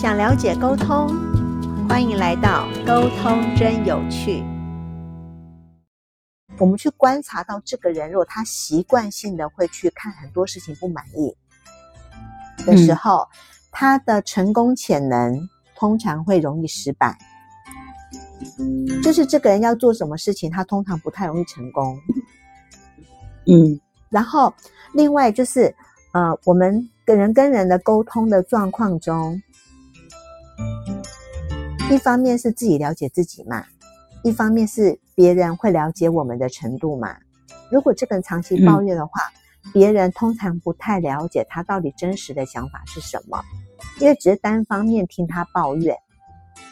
想了解沟通，欢迎来到沟通真有趣。我们去观察到这个人，如果他习惯性的会去看很多事情不满意的时候，他的成功潜能通常会容易失败。就是这个人要做什么事情，他通常不太容易成功。嗯，然后另外就是呃，我们跟人跟人的沟通的状况中。一方面是自己了解自己嘛，一方面是别人会了解我们的程度嘛。如果这个人长期抱怨的话，别人通常不太了解他到底真实的想法是什么，因为只是单方面听他抱怨，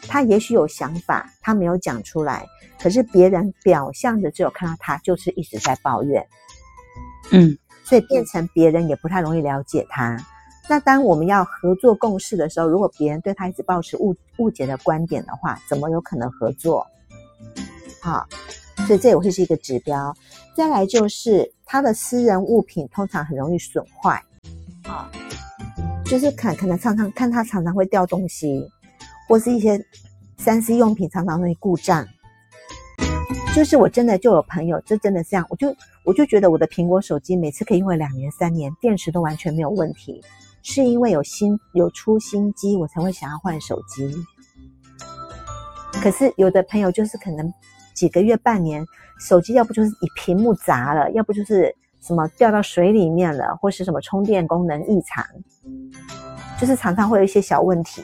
他也许有想法，他没有讲出来，可是别人表象的只有看到他就是一直在抱怨，嗯，所以变成别人也不太容易了解他。那当我们要合作共事的时候，如果别人对他一直保持误误解的观点的话，怎么有可能合作？好，所以这也会是一个指标。再来就是他的私人物品通常很容易损坏，啊，就是看可能常常看他常常会掉东西，或是一些三 C 用品常常会故障。就是我真的就有朋友，这真的这样，我就我就觉得我的苹果手机每次可以用两年三年，电池都完全没有问题。是因为有新有出新机，我才会想要换手机。可是有的朋友就是可能几个月、半年，手机要不就是以屏幕砸了，要不就是什么掉到水里面了，或是什么充电功能异常，就是常常会有一些小问题。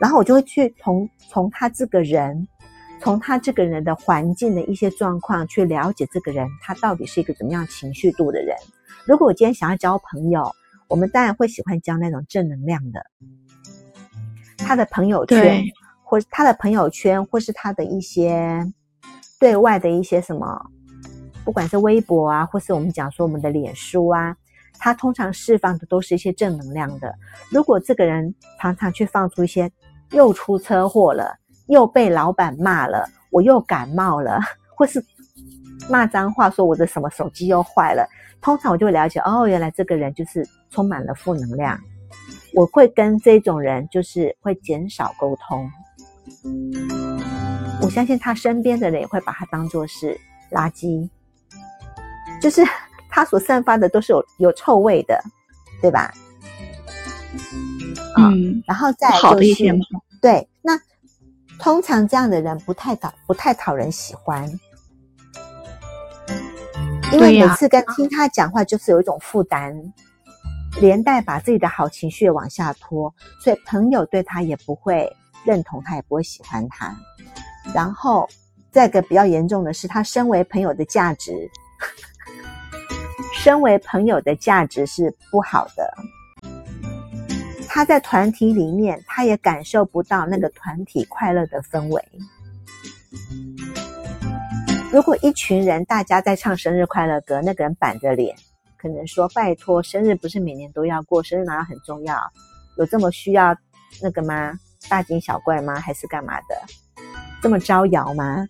然后我就会去从从他这个人，从他这个人的环境的一些状况去了解这个人，他到底是一个怎么样情绪度的人。如果我今天想要交朋友，我们当然会喜欢交那种正能量的，他的朋友圈，或他的朋友圈，或是他的一些对外的一些什么，不管是微博啊，或是我们讲说我们的脸书啊，他通常释放的都是一些正能量的。如果这个人常常去放出一些又出车祸了，又被老板骂了，我又感冒了，或是骂脏话，说我的什么手机又坏了。通常我就会了解，哦，原来这个人就是充满了负能量。我会跟这种人就是会减少沟通。我相信他身边的人也会把他当做是垃圾，就是他所散发的都是有有臭味的，对吧？嗯，然后再就是对，那通常这样的人不太讨不太讨人喜欢。因为每次跟听他讲话，就是有一种负担，连带把自己的好情绪往下拖，所以朋友对他也不会认同他，也不会喜欢他。然后再一个比较严重的是，他身为朋友的价值，身为朋友的价值是不好的。他在团体里面，他也感受不到那个团体快乐的氛围。如果一群人大家在唱生日快乐歌，那个人板着脸，可能说：“拜托，生日不是每年都要过，生日难道很重要？有这么需要那个吗？大惊小怪吗？还是干嘛的？这么招摇吗？”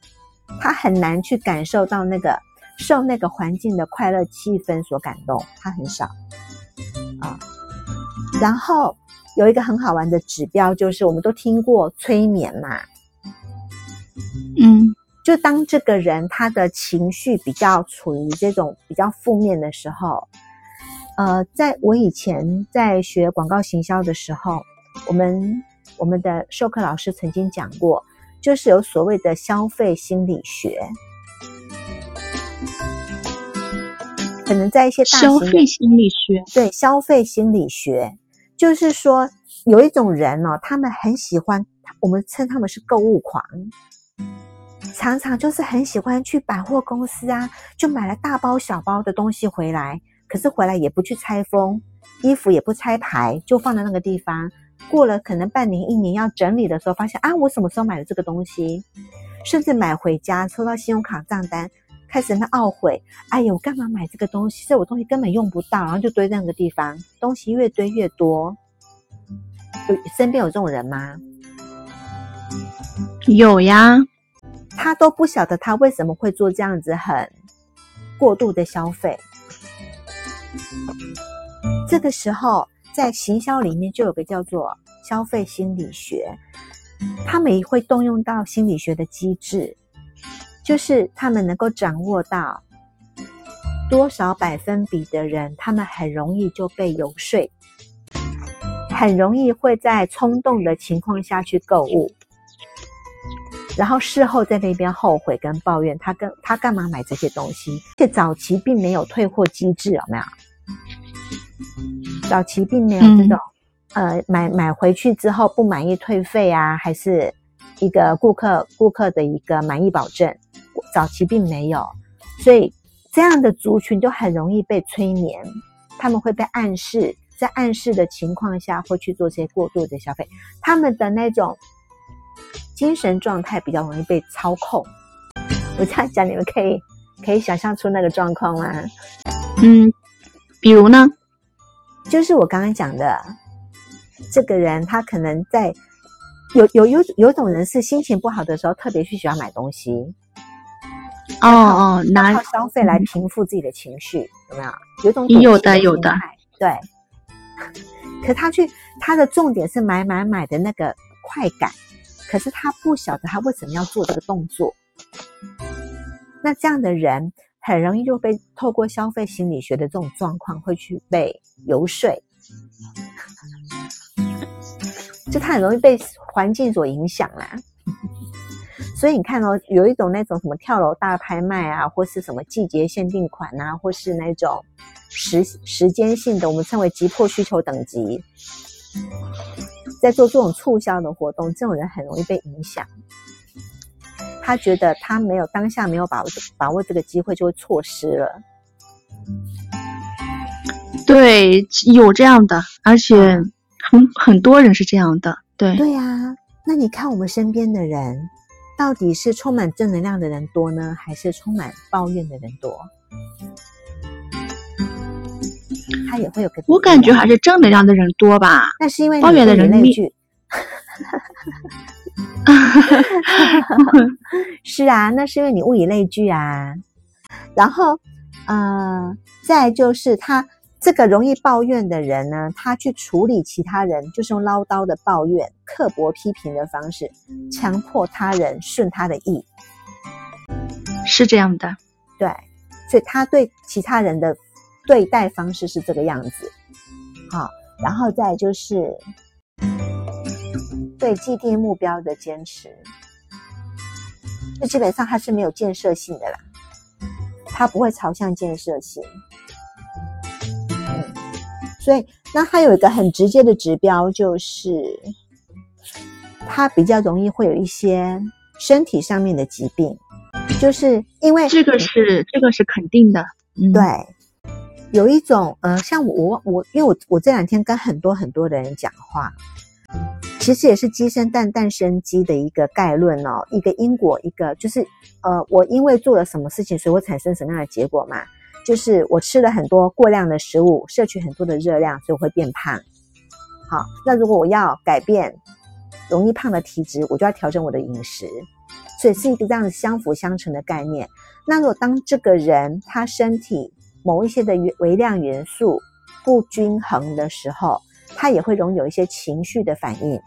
他很难去感受到那个受那个环境的快乐气氛所感动，他很少啊。然后有一个很好玩的指标，就是我们都听过催眠嘛，嗯。就当这个人他的情绪比较处于这种比较负面的时候，呃，在我以前在学广告行销的时候，我们我们的授课老师曾经讲过，就是有所谓的消费心理学，可能在一些大消费心理学。对消费心理学，就是说有一种人哦，他们很喜欢，我们称他们是购物狂。常常就是很喜欢去百货公司啊，就买了大包小包的东西回来，可是回来也不去拆封，衣服也不拆牌，就放在那个地方。过了可能半年一年要整理的时候，发现啊，我什么时候买的这个东西？甚至买回家收到信用卡账单，开始那懊悔，哎呦，我干嘛买这个东西？这我东西根本用不到，然后就堆在那个地方，东西越堆越多。有身边有这种人吗？有呀。他都不晓得他为什么会做这样子很过度的消费。这个时候，在行销里面就有个叫做消费心理学，他们也会动用到心理学的机制，就是他们能够掌握到多少百分比的人，他们很容易就被游说，很容易会在冲动的情况下去购物。然后事后在那边后悔跟抱怨，他跟他干嘛买这些东西？且早期并没有退货机制，有没有？早期并没有这种，呃，买买回去之后不满意退费啊，还是一个顾客顾客的一个满意保证，早期并没有，所以这样的族群就很容易被催眠，他们会被暗示，在暗示的情况下会去做这些过度的消费，他们的那种。精神状态比较容易被操控，我这样讲，你们可以可以想象出那个状况吗？嗯，比如呢，就是我刚刚讲的，这个人他可能在有有有有种人是心情不好的时候特别去喜欢买东西，哦哦，拿消费来平复自己的情绪，有没有？有种有的有的，对。可他去他的重点是买买买的那个快感。可是他不晓得他为什么要做这个动作，那这样的人很容易就被透过消费心理学的这种状况会去被游说，就他很容易被环境所影响啦。所以你看哦，有一种那种什么跳楼大拍卖啊，或是什么季节限定款啊，或是那种时时间性的，我们称为急迫需求等级。在做这种促销的活动，这种人很容易被影响。他觉得他没有当下没有把握把握这个机会，就会错失了。对，有这样的，而且很很多人是这样的。对对呀，那你看我们身边的人，到底是充满正能量的人多呢，还是充满抱怨的人多？他也会有个，我感觉还是正能量的人多吧。那是因为抱怨的人内聚。是啊，那是因为你物以类聚啊。然后，呃，再就是他这个容易抱怨的人呢，他去处理其他人，就是用唠叨的抱怨、刻薄批评的方式，强迫他人顺他的意。是这样的，对，所以他对其他人的。对待方式是这个样子，好，然后再就是对既定目标的坚持，就基本上它是没有建设性的啦，它不会朝向建设性，嗯，所以那它有一个很直接的指标，就是它比较容易会有一些身体上面的疾病，就是因为这个是这个是肯定的，对。有一种，呃，像我我我，因为我我这两天跟很多很多的人讲话，其实也是鸡生蛋，蛋生鸡的一个概论哦，一个因果，一个就是，呃，我因为做了什么事情，所以我产生什么样的结果嘛？就是我吃了很多过量的食物，摄取很多的热量，所以我会变胖。好，那如果我要改变容易胖的体质，我就要调整我的饮食，所以是一个这样子相辅相成的概念。那如果当这个人他身体，某一些的微量元素不均衡的时候，它也会容有一些情绪的反应。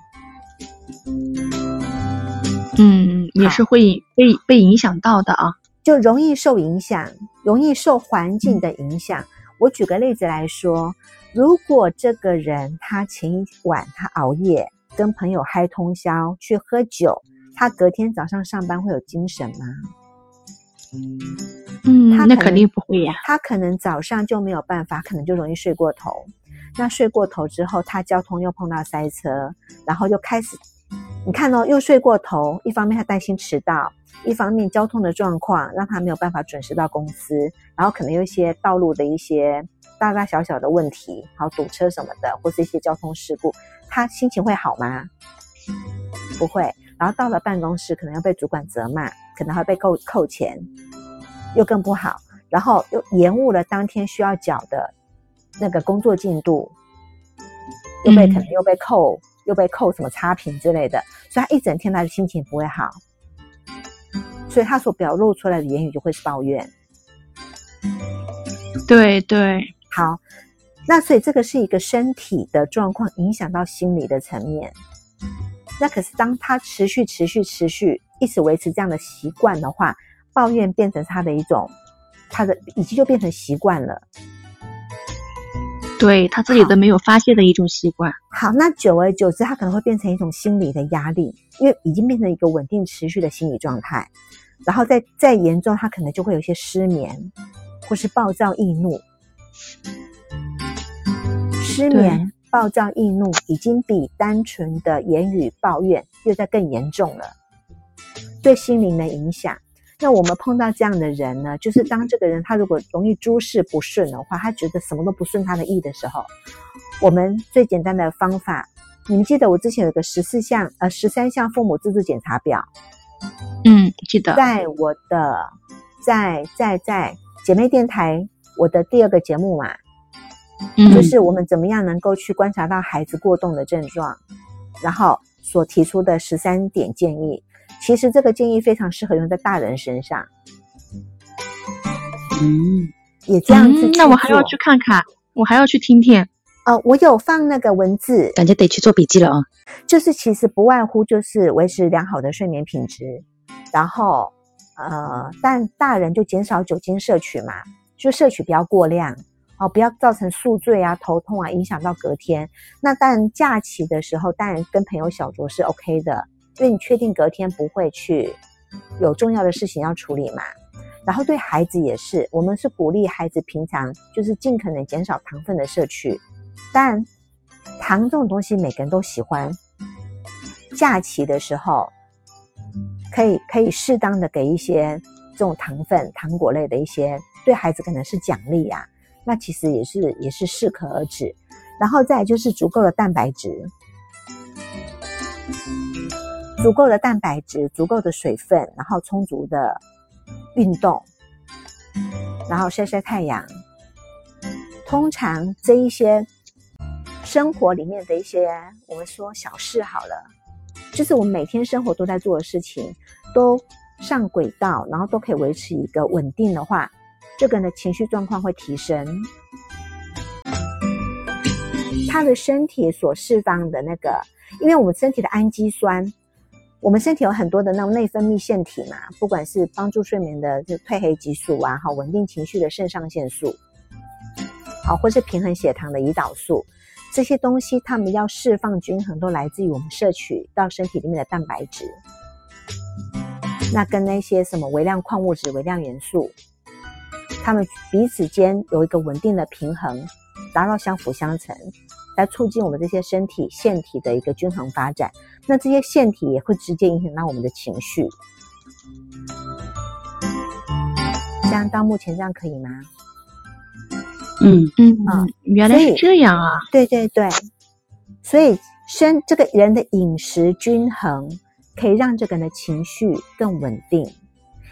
嗯，也是会被被影响到的啊，就容易受影响，容易受环境的影响。我举个例子来说，如果这个人他前一晚他熬夜，跟朋友嗨通宵去喝酒，他隔天早上上班会有精神吗？嗯，他那肯定不会呀。他可能早上就没有办法，可能就容易睡过头。那睡过头之后，他交通又碰到塞车，然后又开始，你看哦，又睡过头。一方面他担心迟到，一方面交通的状况让他没有办法准时到公司，然后可能有一些道路的一些大大小小的问题，好堵车什么的，或是一些交通事故，他心情会好吗？不会。然后到了办公室，可能要被主管责骂，可能会被扣扣钱，又更不好。然后又延误了当天需要缴的那个工作进度，又被可能又被扣，又被扣什么差评之类的，所以他一整天他的心情不会好，所以他所表露出来的言语就会是抱怨。对对，好，那所以这个是一个身体的状况影响到心理的层面。那可是当他持续、持续、持续一直维持这样的习惯的话，抱怨变成他的一种，他的已经就变成习惯了。对他自己都没有发泄的一种习惯。好，那久而久之，他可能会变成一种心理的压力，因为已经变成一个稳定持续的心理状态。然后再再严重，他可能就会有一些失眠，或是暴躁易怒。失眠、暴躁易怒，已经比单纯的言语抱怨又在更严重了，对心灵的影响。那我们碰到这样的人呢，就是当这个人他如果容易诸事不顺的话，他觉得什么都不顺他的意的时候，我们最简单的方法，你们记得我之前有个十四项呃十三项父母自助检查表，嗯，记得在我的在在在姐妹电台我的第二个节目嘛，嗯，就是我们怎么样能够去观察到孩子过动的症状，然后所提出的十三点建议。其实这个建议非常适合用在大人身上，嗯，也这样子、那我还要去看看，我还要去听听。呃，我有放那个文字，感觉得去做笔记了啊。就是其实不外乎就是维持良好的睡眠品质，然后呃，但大人就减少酒精摄取嘛，就摄取不要过量哦，不要造成宿醉啊、头痛啊，影响到隔天。那但假期的时候，当然跟朋友小酌是 OK 的。因为你确定隔天不会去有重要的事情要处理嘛，然后对孩子也是，我们是鼓励孩子平常就是尽可能减少糖分的摄取，但糖这种东西每个人都喜欢，假期的时候可以可以适当的给一些这种糖分、糖果类的一些对孩子可能是奖励啊，那其实也是也是适可而止，然后再就是足够的蛋白质。足够的蛋白质，足够的水分，然后充足的运动，然后晒晒太阳。通常这一些生活里面的一些，我们说小事好了，就是我们每天生活都在做的事情，都上轨道，然后都可以维持一个稳定的话，这个人的情绪状况会提升，他的身体所释放的那个，因为我们身体的氨基酸。我们身体有很多的那种内分泌腺体嘛，不管是帮助睡眠的就褪黑激素啊，好稳定情绪的肾上腺素，好或是平衡血糖的胰岛素，这些东西它们要释放均衡，都来自于我们摄取到身体里面的蛋白质。那跟那些什么微量矿物质、微量元素，它们彼此间有一个稳定的平衡，达到相辅相成。来促进我们这些身体腺体的一个均衡发展，那这些腺体也会直接影响到我们的情绪。这样到目前这样可以吗？嗯嗯嗯，原来是这样啊！对对对，所以身这个人的饮食均衡，可以让这个人的情绪更稳定，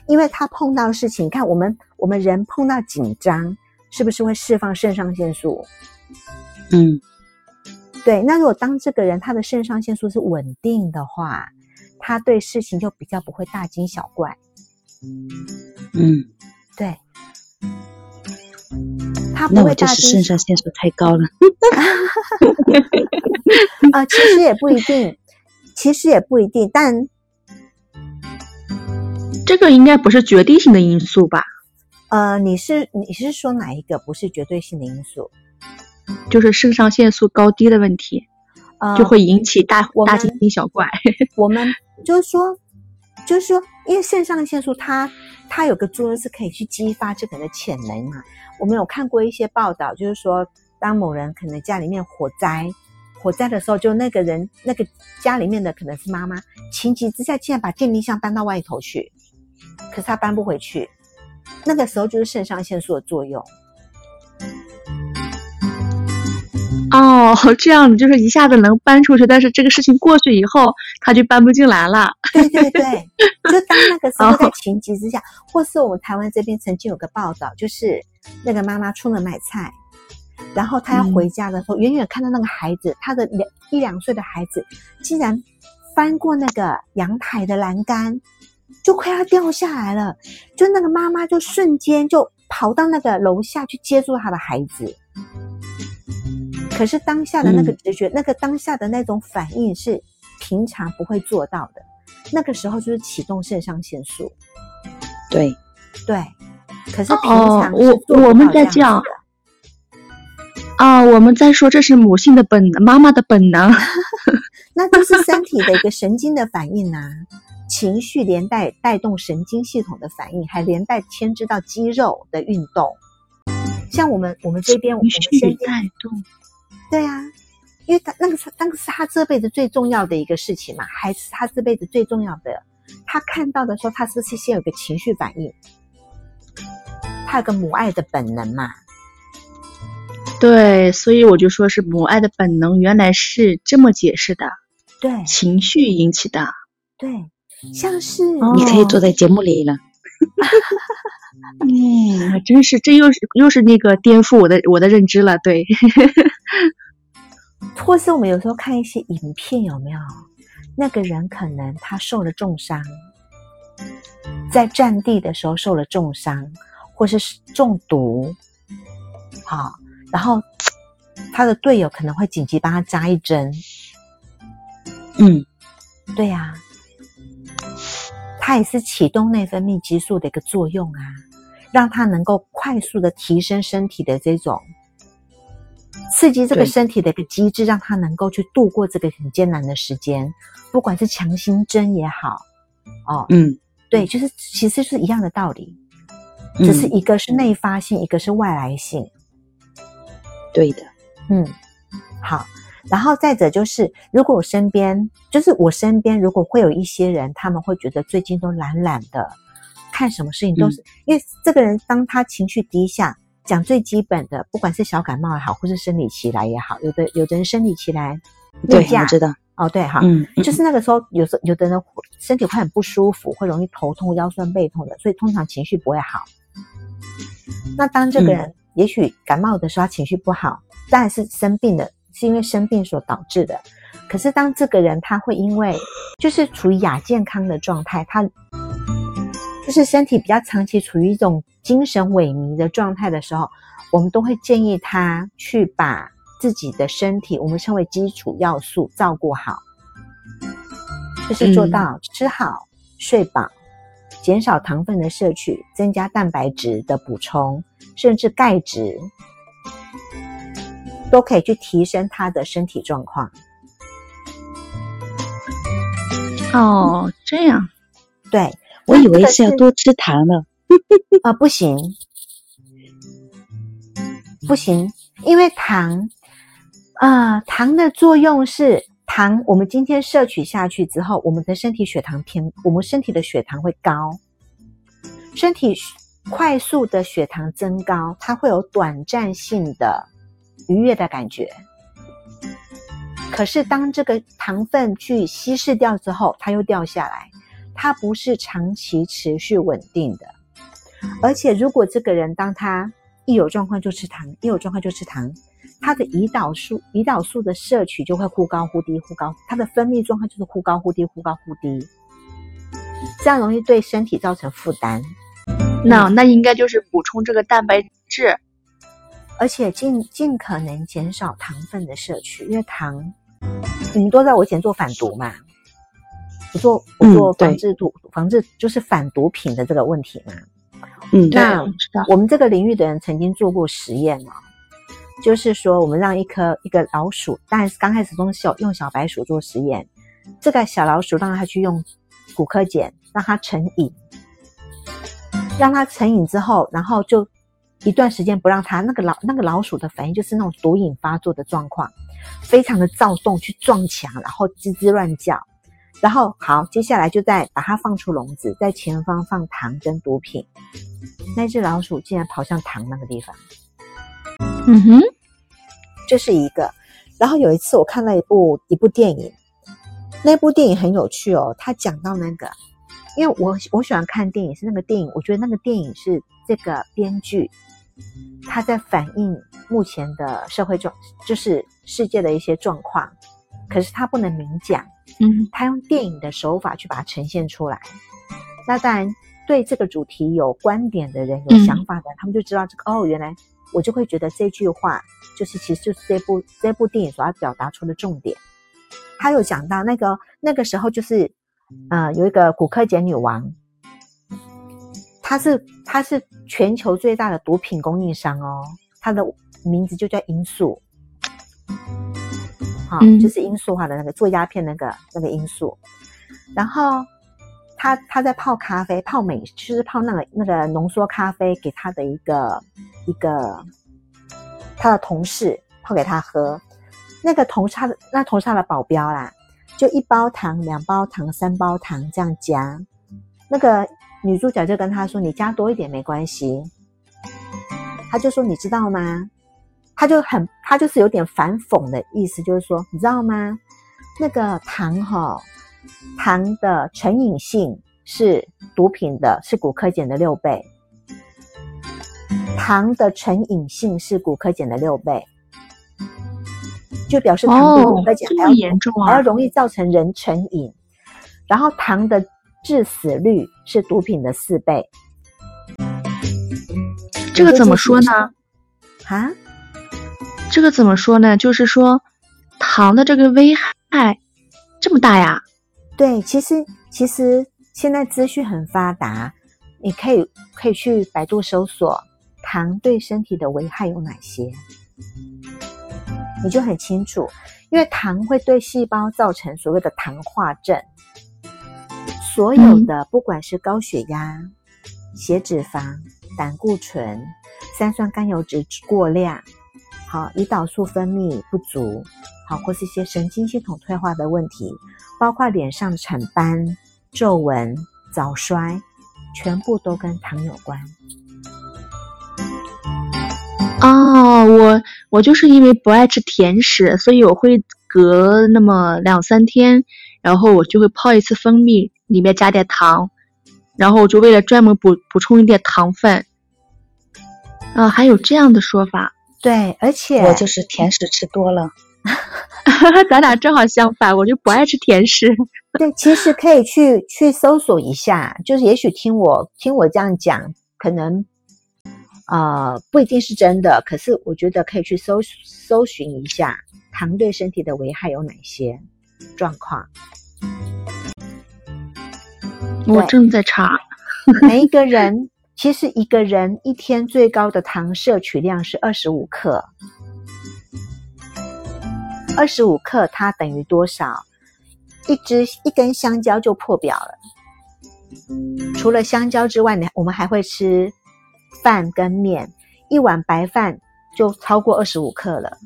因为他碰到事情，看我们我们人碰到紧张，是不是会释放肾上腺素？嗯。对，那如果当这个人他的肾上腺素是稳定的话，他对事情就比较不会大惊小怪。嗯，对，他不会大惊。肾上腺素太高了。啊，其实也不一定，其实也不一定，但这个应该不是决定性的因素吧？呃，你是你是说哪一个不是绝对性的因素？就是肾上腺素高低的问题，就会引起大大惊小怪。我们就是说，就是说，因为肾上腺素它它有个作用是可以去激发这个人的潜能嘛。我们有看过一些报道，就是说，当某人可能家里面火灾，火灾的时候，就那个人那个家里面的可能是妈妈，情急之下竟然把电冰箱搬到外头去，可是他搬不回去，那个时候就是肾上腺素的作用。哦，这样子就是一下子能搬出去，但是这个事情过去以后，他就搬不进来了。对对对，就当那个时候在情急之下，或是我们台湾这边曾经有个报道，就是那个妈妈出门买菜，然后她要回家的时候，远远看到那个孩子，他的两一两岁的孩子，竟然翻过那个阳台的栏杆，就快要掉下来了，就那个妈妈就瞬间就跑到那个楼下去接住她的孩子。可是当下的那个嗯直觉，那个当下的那种反应是平常不会做到的，那个时候就是启动肾上腺素。对，对，可是平哦常是我我们在讲的啊，我们在说这是母性的本能，妈妈的本能。那就是身体的一个神经的反应啊，情绪连带带动神经系统的反应，还连带牵制到肌肉的运动。像我们我们这边，我们身边带动。对啊，因为他那个是那个是他这辈子最重要的一个事情嘛，还是他这辈子最重要的。他看到的时候，他是不是先有个情绪反应？他有个母爱的本能嘛？对，所以我就说是母爱的本能，原来是这么解释的，对情绪引起的。对，像是、哦你可以坐在节目里了。嗯，还真是，这又是又是那个颠覆我的我的认知了。对，或是我们有时候看一些影片，有没有那个人可能他受了重伤，在战地的时候受了重伤，或是中毒，好，然后他的队友可能会紧急帮他扎一针，嗯，对呀、它也是启动内分泌激素的一个作用啊，让它能够快速的提升身体的这种刺激这个身体的一个机制，让它能够去度过这个很艰难的时间，不管是强心针也好，哦，嗯，对，就是其实是一样的道理，嗯只是一个是内发性，一个是外来性。对的，嗯，好。然后再者就是，如果我身边，就是我身边，如果会有一些人，他们会觉得最近都懒懒的，看什么事情都是、因为这个人，当他情绪低下，讲最基本的，不管是小感冒也好，或是生理期来也好，有的有的人生理期来，对，我知道，哦，对哈，嗯，嗯就是那个时候，有时候有的人身体会很不舒服，会容易头痛、腰酸背痛的，所以通常情绪不会好。那当这个人、也许感冒的时候，他情绪不好，当然是生病的，是因为生病所导致的。可是当这个人他会因为就是处于亚健康的状态，他就是身体比较长期处于一种精神萎靡的状态的时候，我们都会建议他去把自己的身体，我们称为基础要素照顾好，就是做到吃好、睡饱，减少糖分的摄取，增加蛋白质的补充，甚至钙质，都可以去提升他的身体状况。哦，这样，对，我以为是要多吃糖了。啊、不行，不行，因为糖啊、糖的作用是糖，我们今天摄取下去之后，我们的身体血糖偏，我们身体的血糖会高，身体快速的血糖增高，它会有短暂性的愉悦的感觉。可是当这个糖分去稀释掉之后，它又掉下来，它不是长期持续稳定的。而且，如果这个人当他一有状况就吃糖，一有状况就吃糖，他的胰岛素胰岛素的摄取就会忽高忽低，忽高，它的分泌状况就是忽高忽低，忽高忽低，这样容易对身体造成负担，那那应该就是补充这个蛋白质。而且尽尽可能减少糖分的摄取，因为糖，你们都知道我以前做反毒嘛，我做我嗯做防对治毒、防治就是反毒品的这个问题嘛，嗯，那我们这个领域的人曾经做过实验哦，就是说我们让一颗一个老鼠，当然是刚开始都是小用小白鼠做实验，这个小老鼠让它去用骨科碱让它成瘾，让它成瘾之后，然后就一段时间不让它，那个老那个老鼠的反应就是那种毒瘾发作的状况，非常的躁动，去撞墙，然后吱吱乱叫。然后好，接下来就再把它放出笼子，在前方放糖跟毒品。那只老鼠竟然跑向糖那个地方，嗯哼，这是一个。然后有一次我看了一部一部电影，那部电影很有趣哦。它讲到那个，因为我我喜欢看电影，是那个电影，我觉得那个电影是这个编剧他在反映目前的社会状，就是世界的一些状况，可是他不能明讲，嗯他用电影的手法去把它呈现出来。那当然，对这个主题有观点的人、有嗯想法的人，他们就知道这个哦，原来我就会觉得这句话就是其实就是这部这部电影所要表达出的重点。他有讲到那个那个时候就是呃有一个古柯碱女王，她是他是全球最大的毒品供应商哦，他的名字就叫罂粟。好，嗯。就是罂粟花的那个做鸦片那个那个罂粟，然后他他在泡咖啡，泡美就是泡那个那个浓缩咖啡给他的一个一个他的同事泡给他喝，那个同事他的那同事他的保镖啦，就一包糖、两包糖、三包糖这样加，那个女主角就跟他说：“你加多一点没关系。”他就说：“你知道吗？”他就很，他就是有点反讽的意思，就是说，你知道吗？那个糖哈、糖的成瘾性是毒品的，是骨科碱的六倍。糖的成瘾性是骨科碱的六倍，就表示糖比骨哦科，碱还要严重啊还要！容易造成人成瘾。然后糖的致死率是毒品的四倍。这个怎么说呢？啊？这个怎么说呢？就是说，糖的这个危害这么大呀？对，其实其实现在资讯很发达，你可以可以去百度搜索糖对身体的危害有哪些，你就很清楚。因为糖会对细胞造成所谓的糖化症，所有的不管是高血压、血脂肪、胆固醇、三酸甘油脂过量，好，胰岛素分泌不足，好，或是一些神经系统退化的问题，包括脸上的产斑、皱纹、早衰，全部都跟糖有关。哦，我我就是因为不爱吃甜食，所以我会隔那么两三天，然后我就会泡一次蜂蜜，里面加点糖，然后我就为了专门补补充一点糖分。啊，还有这样的说法，对，而且我就是甜食吃多了，咱俩正好相反，我就不爱吃甜食。对，其实可以去去搜索一下，就是也许听我听我这样讲，可能呃不一定是真的，可是我觉得可以去搜搜寻一下糖对身体的危害有哪些状况。我正在查，每一个人其实一个人一天最高的糖摄取量是二十五克，二十五克它等于多少？一只一根香蕉就破表了。除了香蕉之外，你我们还会吃饭跟面，一碗白饭就超过二十五克了。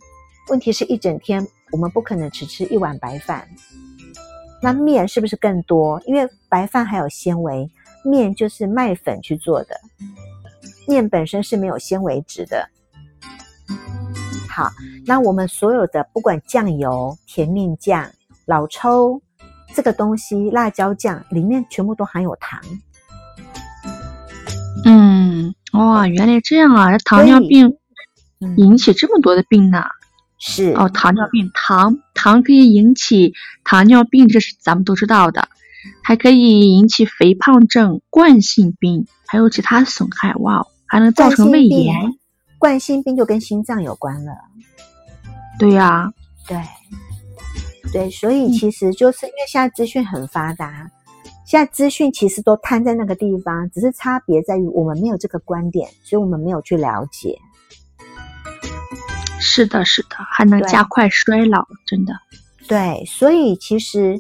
问题是一整天我们不可能只吃一碗白饭，那面是不是更多？因为白饭还有纤维，面就是麦粉去做的，面本身是没有纤维质的。好，那我们所有的不管酱油、甜面酱、老抽这个东西，辣椒酱里面全部都含有糖。嗯，哇，原来这样啊！这糖尿病嗯，引起这么多的病呢？是哦，糖尿病，糖糖可以引起糖尿病，这是咱们都知道的，还可以引起肥胖症、冠心病，还有其他损害。哇哦，还能造成胃炎。冠心病就跟心脏有关了。对呀、对，对，所以其实就是因为现在资讯很发达，现在资讯其实都摊在那个地方，只是差别在于我们没有这个观点，所以我们没有去了解。是的，是的，还能加快衰老，真的。对，所以其实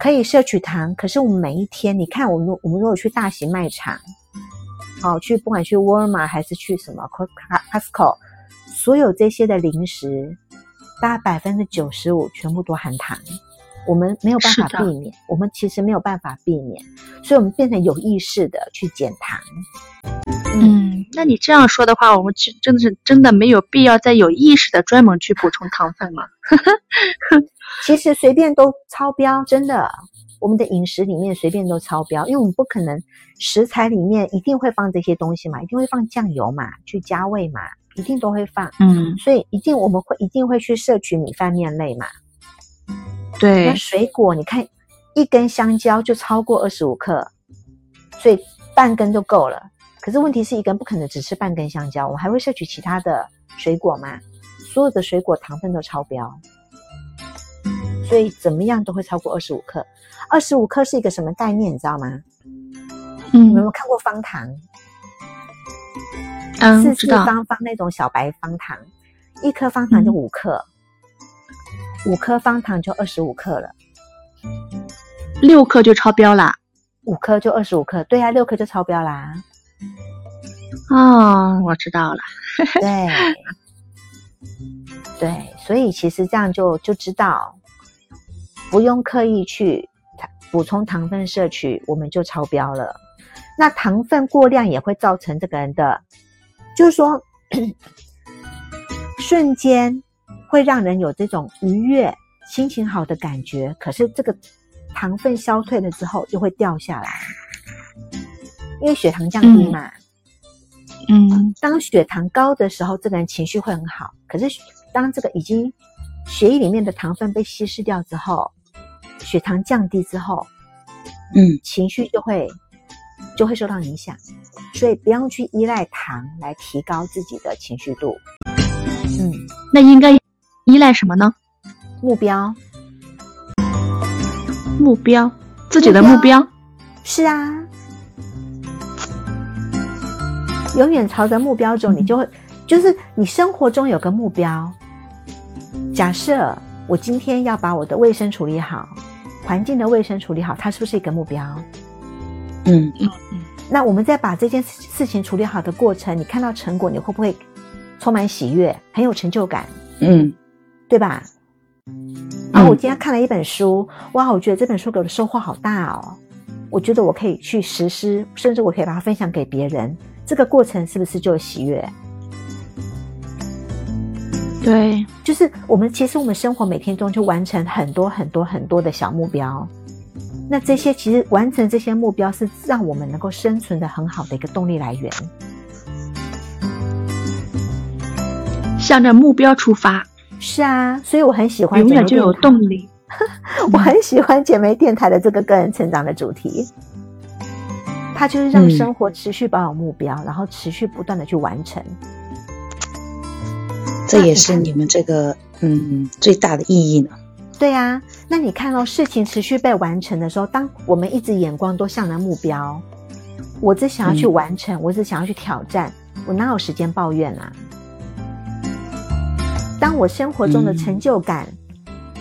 可以摄取糖，可是我们每一天，你看我们我们如果去大型卖场，哦、去不管去沃尔玛还是去什么 Co- Costco，所有这些的零食，大概百分之九十五全部都含糖。我们没有办法避免，我们其实没有办法避免，所以我们变成有意识的去减糖。嗯，那你这样说的话，我们去真的是真的没有必要再有意识的专门去补充糖分了。其实随便都超标，真的，我们的饮食里面随便都超标，因为我们不可能食材里面一定会放这些东西嘛，一定会放酱油嘛，去加味嘛，一定都会放，嗯，所以一定我们会一定会去摄取米饭面类嘛。对那对，水果你看，一根香蕉就超过二十五克，所以半根就够了。可是问题是一个人不可能只吃半根香蕉，我还会摄取其他的水果嘛？所有的水果糖分都超标，所以怎么样都会超过二十五克。二十五克是一个什么概念？你知道吗？嗯有没有看过方糖？嗯，四四。方方那种小白方糖，一颗方糖就五克，五颗方糖就二十五克了，六克就超标啦。五颗就二十五克，对呀、六颗就超标啦。哦，我知道了。对，对，所以其实这样就就知道，不用刻意去补充糖分摄取，我们就超标了。那糖分过量也会造成这个人的，就是说，瞬间会让人有这种愉悦、心情好的感觉，可是这个糖分消退了之后又会掉下来，因为血糖降低嘛。嗯当血糖高的时候，这个人情绪会很好。可是当这个已经血液里面的糖分被稀释掉之后，血糖降低之后，嗯，情绪就会就会受到影响。所以不要去依赖糖来提高自己的情绪度。嗯，那应该依赖什么呢？目标目标，自己的目标。是啊，永远朝着目标走，你就会就是你生活中有个目标。假设我今天要把我的卫生处理好，环境的卫生处理好，它是不是一个目标？嗯嗯嗯那我们在把这件事事情处理好的过程，你看到成果，你会不会充满喜悦，很有成就感，嗯对吧？然后我今天看了一本书，哇，我觉得这本书给我的收获好大哦。我觉得我可以去实施，甚至我可以把它分享给别人。这个过程是不是就有喜悦？对，就是我们其实我们生活每天中就完成很多很多很多的小目标，那这些其实完成这些目标是让我们能够生存的很好的一个动力来源。向着目标出发，是啊，所以我很喜欢永远就有动力。我很喜欢姐妹电台的这个个人成长的主题，它就是让嗯生活持续保有目标，然后持续不断的去完成。这也是你们这个嗯最大的意义呢。对啊，那你看到、事情持续被完成的时候，当我们一直眼光都向着目标，我只想要去嗯完成，我只想要去挑战，我哪有时间抱怨啊？当我生活中的嗯成就感，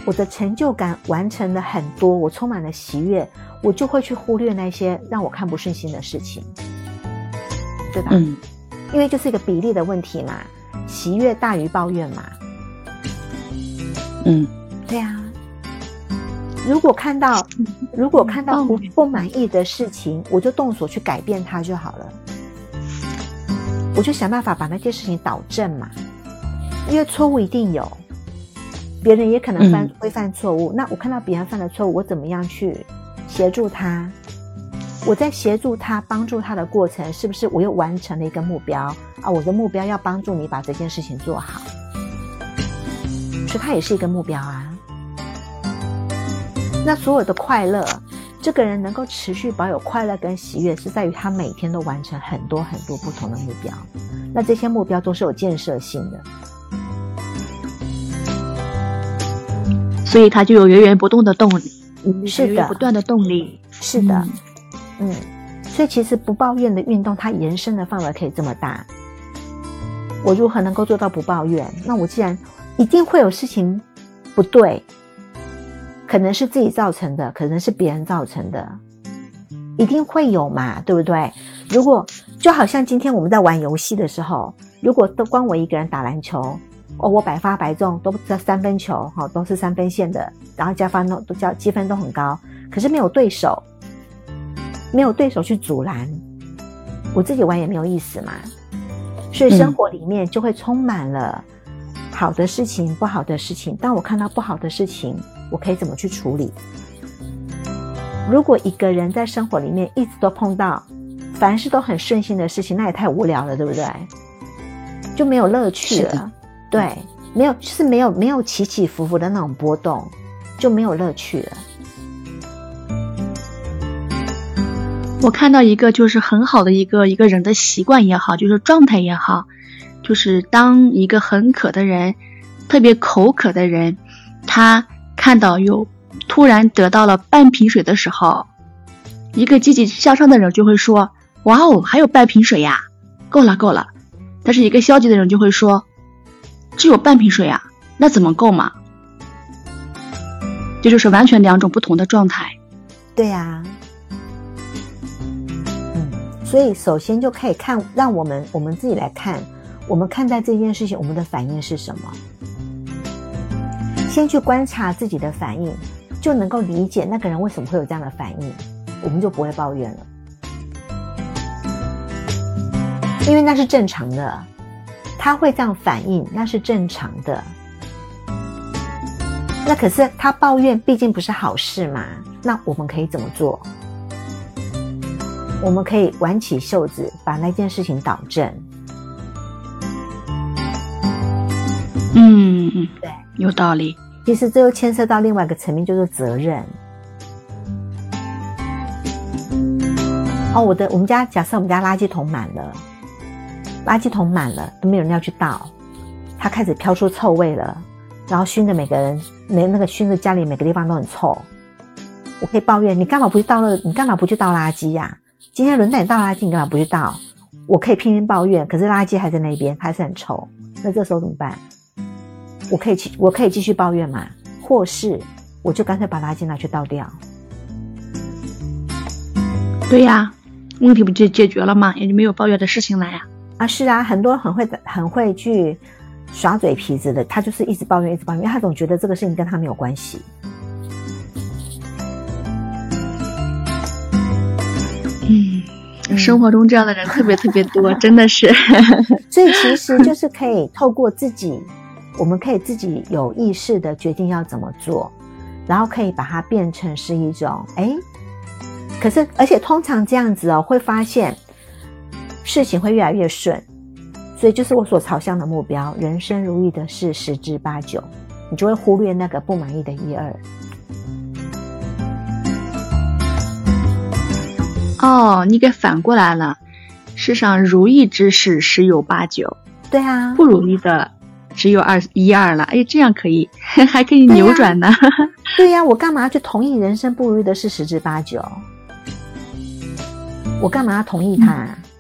我的成就感完成了很多，我充满了喜悦，我就会去忽略那些让我看不顺心的事情，对吧？嗯因为就是一个比例的问题嘛，喜悦大于抱怨嘛。嗯对啊，如果看到如果看到不不满意的事情，我就动手去改变它就好了。我就想办法把那些事情导正嘛，因为错误一定有，别人也可能犯、嗯会犯错误。那我看到别人犯了错误，我怎么样去协助他？我在协助他、帮助他的过程，是不是我又完成了一个目标啊？我的目标要帮助你把这件事情做好，所以它也是一个目标啊。那所有的快乐，这个人能够持续保有快乐跟喜悦，是在于他每天都完成很多很多不同的目标。那这些目标都是有建设性的，所以他就有源源不动的动力，嗯，是的不，断的动力。是的，嗯嗯，所以其实不抱怨的运动，它延伸的范围可以这么大。我如何能够做到不抱怨？那我既然一定会有事情不对，可能是自己造成的，可能是别人造成的，一定会有嘛，对不对？如果就好像今天我们在玩游戏的时候，如果都光我一个人打篮球，哦，我百发百中，都在三分球，哈、都是三分线的，然后加分都都加积分都很高，可是没有对手，没有对手去阻拦，我自己玩也没有意思嘛。所以生活里面就会充满了好的事情、不好的事情。当我看到不好的事情，我可以怎么去处理？如果一个人在生活里面一直都碰到凡事都很顺心的事情，那也太无聊了，对不对？就没有乐趣了。对，没有，就是没有没有起起伏伏的那种波动，就没有乐趣了。我看到一个就是很好的一个一个人的习惯也好，就是状态也好，就是当一个很渴的人，特别口渴的人，他看到有突然得到了半瓶水的时候，一个积极向上的人就会说：“哇哦，还有半瓶水呀，够了够了。”但是一个消极的人就会说：“只有半瓶水呀，那怎么够嘛？”这就是完全两种不同的状态。对呀。所以，首先就可以看，让我们我们自己来看，我们看待这件事情，我们的反应是什么？先去观察自己的反应，就能够理解那个人为什么会有这样的反应，我们就不会抱怨了，因为那是正常的，他会这样反应，那是正常的。那可是他抱怨，毕竟不是好事嘛。那我们可以怎么做？我们可以挽起袖子，把那件事情导正。嗯嗯，对，有道理。其实这又牵涉到另外一个层面，就是责任。哦，我的，我们家假设我们家垃圾桶满了，垃圾桶满了都没有人要去倒，它开始飘出臭味了，然后熏的每个人，每那个熏的家里每个地方都很臭。我可以抱怨，你干嘛不去倒了？你干嘛不去倒垃圾呀？今天轮到你倒垃圾，你干嘛不去倒？我可以偏偏抱怨，可是垃圾还在那边，还是很臭。那这时候怎么办？我可以去，我可以继续抱怨嘛？或是我就干脆把垃圾拿去倒掉？对呀，问题不就解决了吗？也就没有抱怨的事情了呀。啊，是啊，很多很会很会去耍嘴皮子的，他就是一直抱怨，一直抱怨，他总觉得这个事情跟他没有关系。嗯生活中这样的人特别特别多，真的是。所以其实就是可以透过自己，我们可以自己有意识的决定要怎么做，然后可以把它变成是一种哎，可是而且通常这样子哦，会发现事情会越来越顺，所以就是我所朝向的目标，人生如意的事十之八九，你就会忽略那个不满意的一二。哦，你给反过来了。世上如意之事十有八九，对啊，不如意的只有二一二了。哎，这样可以，还可以扭转呢。对 呀，我干嘛去同意人生不如意的事十之八九？我干嘛要同意他？真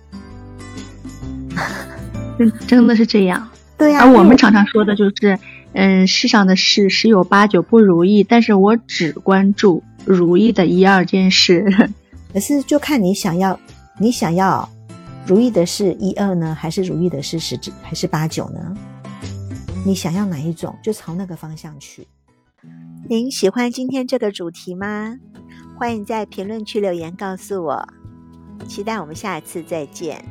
真的是这样。对呀。而我们常常说的就是，嗯，世上的事十有八九不如意，但是我只关注如意的一二件事。可是就看你想要，你想要如意的是一二呢，还是如意的是十之还是八九呢？你想要哪一种，就朝那个方向去。您喜欢今天这个主题吗？欢迎在评论区留言告诉我。期待我们下一次再见。